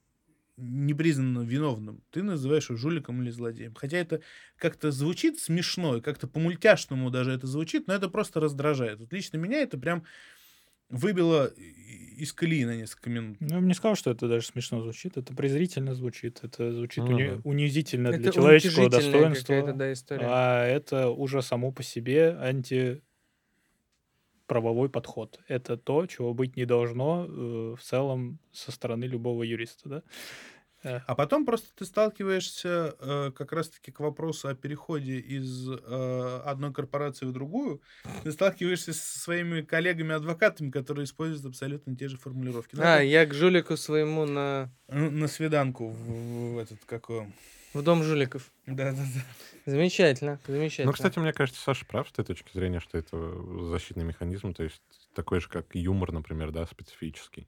не признанным виновным, ты называешь его жуликом или злодеем. Хотя это как-то звучит смешно, как-то по-мультяшному даже это звучит, но это просто раздражает. Вот лично меня это прям выбило из колеи на несколько минут. Ну, я бы не сказал, что это даже смешно звучит. Это презрительно звучит. Это звучит Ну уни- да. унизительно для Это человеческого уничижительная достоинства. да, история. А это уже само по себе антиправовой подход. Это то, чего быть не должно э, в целом со стороны любого юриста. Да? Э, А потом просто ты сталкиваешься э, как раз-таки к вопросу о переходе из э, одной корпорации в другую. Ты сталкиваешься со своими коллегами-адвокатами, которые используют абсолютно те же формулировки. Ну, А, это, я к жулику своему на... э, на свиданку в, в этот какой. в дом жуликов. Да-да-да. Замечательно, замечательно. Ну, кстати, мне кажется, Саша прав с той точки зрения, что это защитный механизм, то есть такой же, как юмор, например, да, специфический.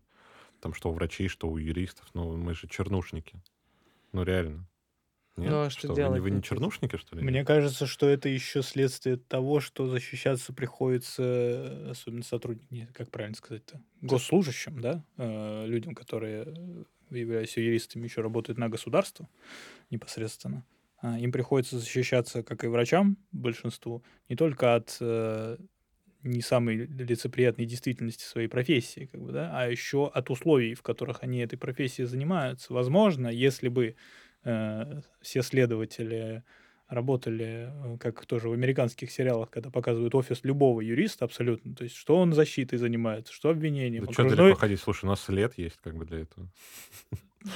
Там что у врачей, что у юристов, ну, мы же чернушники. Ну, реально. Нет? Ну, а что вы не- делать? Вы не то есть- чернушники, что ли? Мне кажется, что это еще следствие того, что защищаться приходится, э, особенно сотрудникам, как правильно сказать-то, госслужащим, да, э, людям, которые, э, являясь юристами, еще работают на государство непосредственно. А, Им приходится защищаться, как и врачам, большинству, не только от э, не самой лицеприятной действительности своей профессии, как бы, да, а еще от условий, в которых они этой профессией занимаются. Возможно, если бы э, все следователи работали, э, как тоже в американских сериалах, когда показывают офис любого юриста абсолютно, то есть что он защитой занимается, что обвинением, Да что окружной- далеко ходить? Слушай, у нас след есть как бы для этого.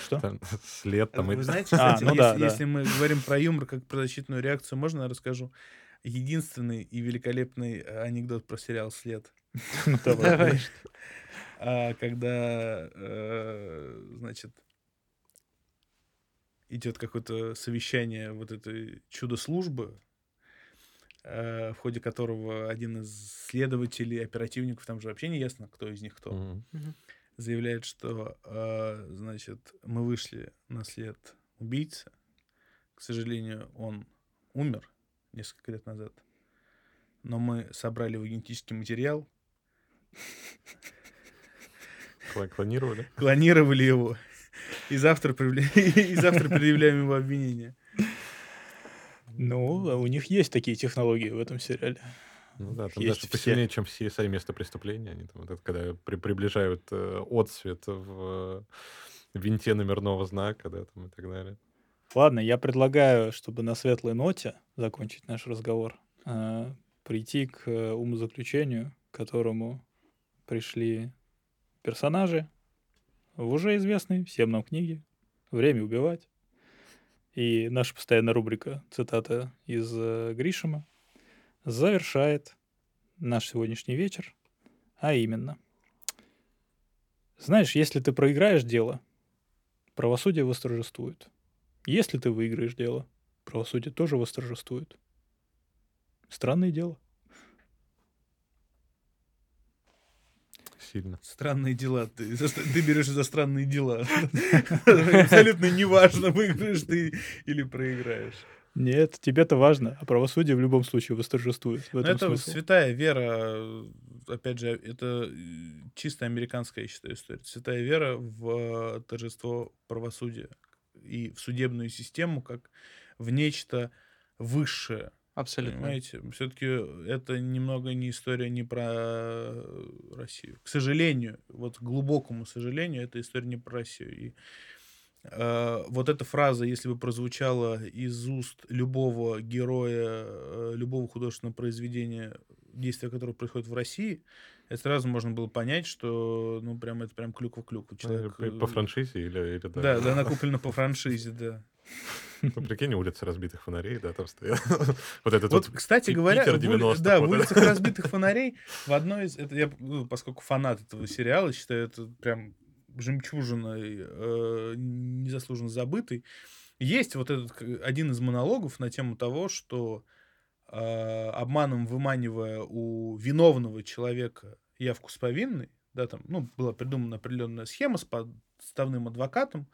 Что? Там след там... Вы и- знаете, А, кстати, ну если, да, да. если мы говорим про юмор как про защитную реакцию, можно я расскажу единственный и великолепный э, анекдот про сериал «След». Ну, давай. Давай. А, когда, э, значит, идет какое-то совещание вот этой чудо-службы, э, в ходе которого один из следователей, оперативников, там же вообще не ясно, кто из них кто, заявляет, что, значит, мы вышли на след убийцы. К сожалению, он умер несколько лет назад. Но мы собрали его генетический материал, Клонировали? клонировали его, и завтра, привля- и завтра предъявляем его обвинение. Ну, а у них есть такие технологии в этом сериале. Ну да, там Есть даже все. посильнее, чем в CSI место преступления. Они там, вот это, когда при- приближают э, отсвет в э, винте номерного знака, да, там и так далее. Ладно, я предлагаю, чтобы на светлой ноте закончить наш разговор, э, прийти к э, умозаключению, к которому пришли персонажи в уже известной всем нам книге «Время убивать». И наша постоянная рубрика, цитата из э, Гришима, завершает наш сегодняшний вечер, а именно. Знаешь, если ты проиграешь дело, правосудие восторжествует. Если ты выиграешь дело, правосудие тоже восторжествует. Странное дело. Сильно. Странные дела. Ты, за- ты берешь за странные дела. Абсолютно неважно, выиграешь ты или проиграешь. Нет, тебе-то важно, а правосудие в любом случае восторжествует. В этом это смысл. святая вера, опять же, это э, чисто американская, я считаю, история. Святая вера в э, торжество правосудия и в судебную систему как в нечто высшее. Абсолютно. Понимаете? Все-таки это немного не история не про Россию. К сожалению, вот к глубокому сожалению, это история не про Россию. И э, вот эта фраза, если бы прозвучала из уст любого героя, э, любого художественного произведения, действия которого происходит в России, это сразу можно было понять, что, ну, прям это прям клюква-клюква. Человек, По, по э, франшизе или, или да? Да, да, она куплена по франшизе, да. Ну, прикинь, улица разбитых фонарей, да, там стоят. Вот этот Вот, кстати говоря, Питер в ули- 90-х, да, в улицах разбитых фонарей в одной из... Это я, ну, поскольку фанат этого сериала, считаю, это прям жемчужиной, э, незаслуженно забытый. Есть вот этот один из монологов на тему того, что э, обманом выманивая у виновного человека явку с повинной, да, там, ну, была придумана определенная схема с подставным адвокатом,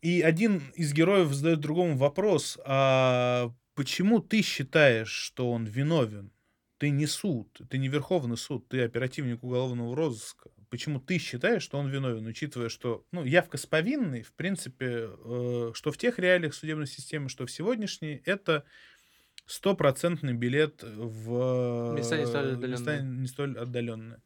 и один из героев задает другому вопрос, а почему ты считаешь, что он виновен? Ты не суд, ты не Верховный суд, ты оперативник уголовного розыска. Почему ты считаешь, что он виновен, учитывая, что ну, явка с повинной, в принципе, э, что в тех реалиях судебной системы, что в сегодняшней, это стопроцентный билет в Места не столь э, отдаленные. места не столь отдаленные.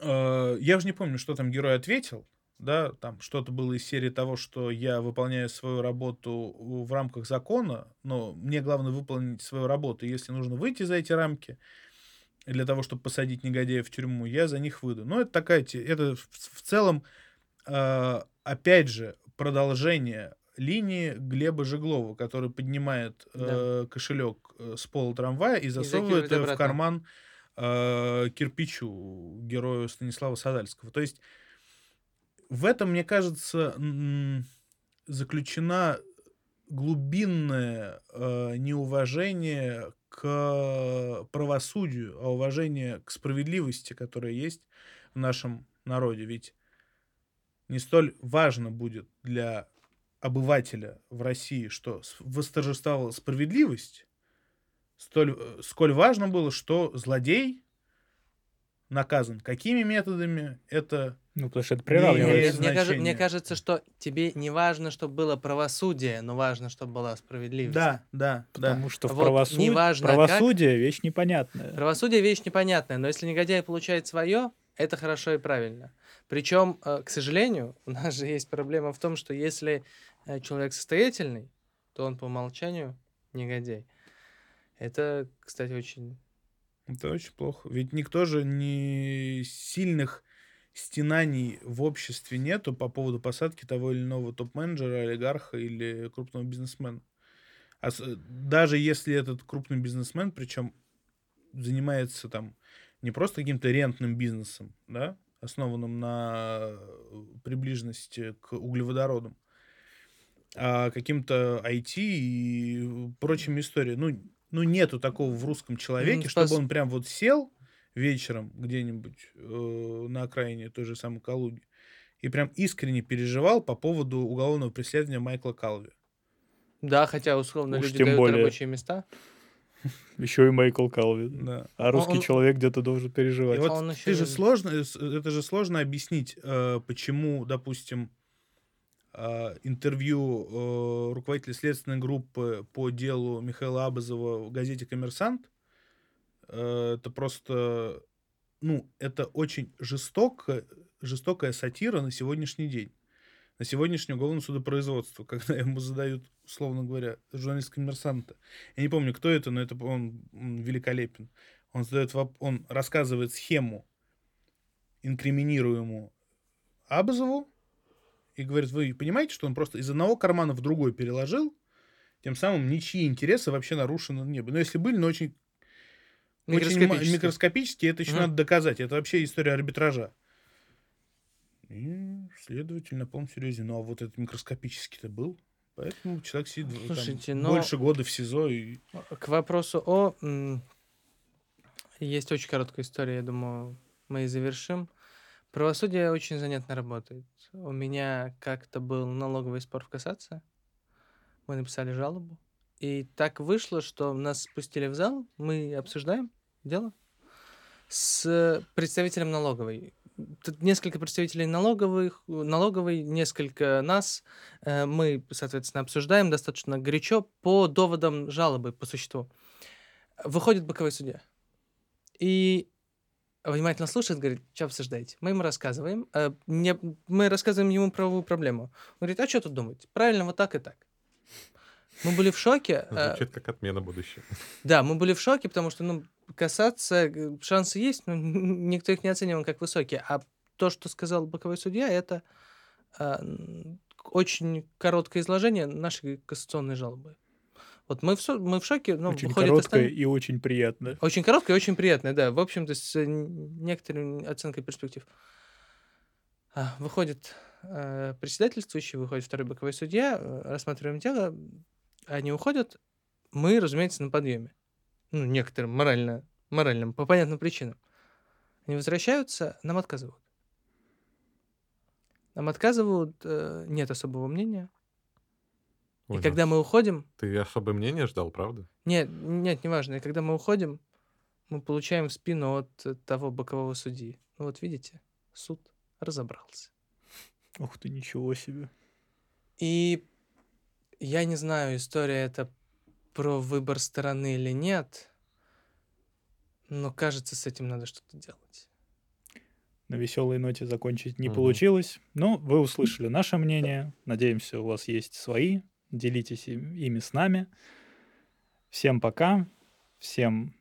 Э, Я уже не помню, что там герой ответил, да, там что-то было из серии того, что я выполняю свою работу в рамках закона, но мне главное выполнить свою работу. Если нужно выйти за эти рамки для того, чтобы посадить негодяев в тюрьму, я за них выйду. Но это такая, это в, в целом, э, опять же, продолжение линии Глеба Жеглова, который поднимает э, кошелек э, с пола трамвая и засовывает его в карман э, кирпичу герою Станислава Садальского. То есть в этом, мне кажется, заключена глубинное э, неуважение к правосудию, а уважение к справедливости, которая есть в нашем народе. Ведь не столь важно будет для обывателя в России, что восторжествовала справедливость, столь, э, сколь важно было, что злодей наказан. Какими методами это... Ну, потому что это приравнивается. Мне, кажется, мне кажется, что тебе не важно, чтобы было правосудие, но важно, чтобы была справедливость. Да, да, да. Потому что в Вот правосуд- неважно как. правосудие вещь непонятная. Правосудие вещь непонятная, но если негодяй получает свое, это хорошо и правильно. Причем, э, к сожалению, у нас же есть проблема в том, что если человек состоятельный, то он по умолчанию негодяй. Это, кстати, очень... Это очень плохо. Ведь никто же не сильных стенаний в обществе нету по поводу посадки того или иного топ-менеджера, олигарха или крупного бизнесмена. А даже если этот крупный бизнесмен, причем занимается там не просто каким-то рентным бизнесом, да, основанным на приближенности к углеводородам, а каким-то IT и прочими историями. Ну, ну, нету такого в русском человеке, спас- чтобы он прям вот сел вечером где-нибудь э, на окраине той же самой Калуги и прям искренне переживал по поводу уголовного преследования Майкла Калви. Да, хотя условно Уж люди тем дают более. рабочие места. Еще и Майкл Калви. Да. А русский Он- человек где-то должен И переживать. вот он ещё ты же и- сложно, э, с- это же сложно объяснить, э, почему, допустим, э, интервью э, руководителя следственной группы по делу Михаила Абазова в газете «Коммерсант» э, это просто, ну, это очень жестоко, жестокая сатира на сегодняшний день, на сегодняшнее уголовное судопроизводство, когда ему задают, условно говоря, журналист «Коммерсанта». Я не помню, кто это, но это он м, великолепен. Он задает, он рассказывает схему инкриминируемую Абазову и говорит, вы понимаете, что он просто из одного кармана в другой переложил, тем самым ничьи интересы вообще нарушены не были. Но если были, но очень, очень ма- Микроскопически. это еще Мгм. надо доказать. Это вообще история арбитража. И следователь на полном серьезе. Ну, а вот этот микроскопический-то был. Поэтому человек сидит в- там Слушайте, но- больше года в СИЗО. И... К вопросу о... Есть очень короткая история, я думаю, мы и завершим. Правосудие очень занятно работает. У меня как-то был налоговый спор в кассации. Мы написали жалобу. И так вышло, что нас спустили в зал, мы обсуждаем дело с представителем налоговой. Тут несколько представителей налоговых, налоговой, несколько нас. Э, Мы, соответственно, обсуждаем достаточно горячо по доводам жалобы, по существу. Выходит боковой судья. И внимательно слушает, говорит, что обсуждаете? Мы ему рассказываем. э, мы рассказываем ему правовую проблему. Он говорит, а что тут думать? Правильно, вот так и так. Мы были в шоке. э, Звучит как отмена будущего. да, мы были в шоке, потому что, ну, касаться, э, шансы есть, но никто их не оценивал как высокие. А то, что сказал боковой судья, это н- очень короткое изложение нашей кассационной жалобы. Вот мы в, мы в шоке, ну, очень выходит короткое и очень приятное. Очень короткое и очень приятное, да. В общем-то, с некоторой оценкой перспектив. А, Выходит э, председательствующий, выходит второй боковой судья, э, рассматриваем дело, они уходят, мы, разумеется, на подъеме. Ну, некоторым морально, моральным, по понятным причинам. Они возвращаются, нам отказывают. Нам отказывают, э, нет особого мнения. Ой, и ну, когда мы уходим, Ты особое мнение ждал, правда? нет, нет, неважно. И когда мы уходим, мы получаем в спину от того бокового судьи. Ну вот видите, суд разобрался. Ух ты, ничего себе. И я не знаю, история это про выбор стороны или нет, но кажется, с этим надо что-то делать. На веселой ноте закончить не Мгм. получилось. Но вы услышали наше мнение. Надеемся, у вас есть свои. Делитесь им- ими с нами. Всем пока. Всем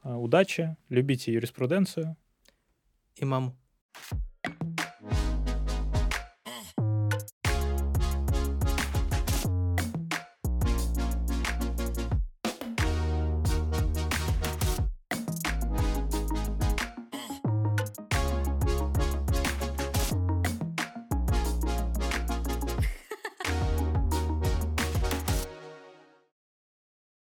а, удачи. Любите юриспруденцию. И маму.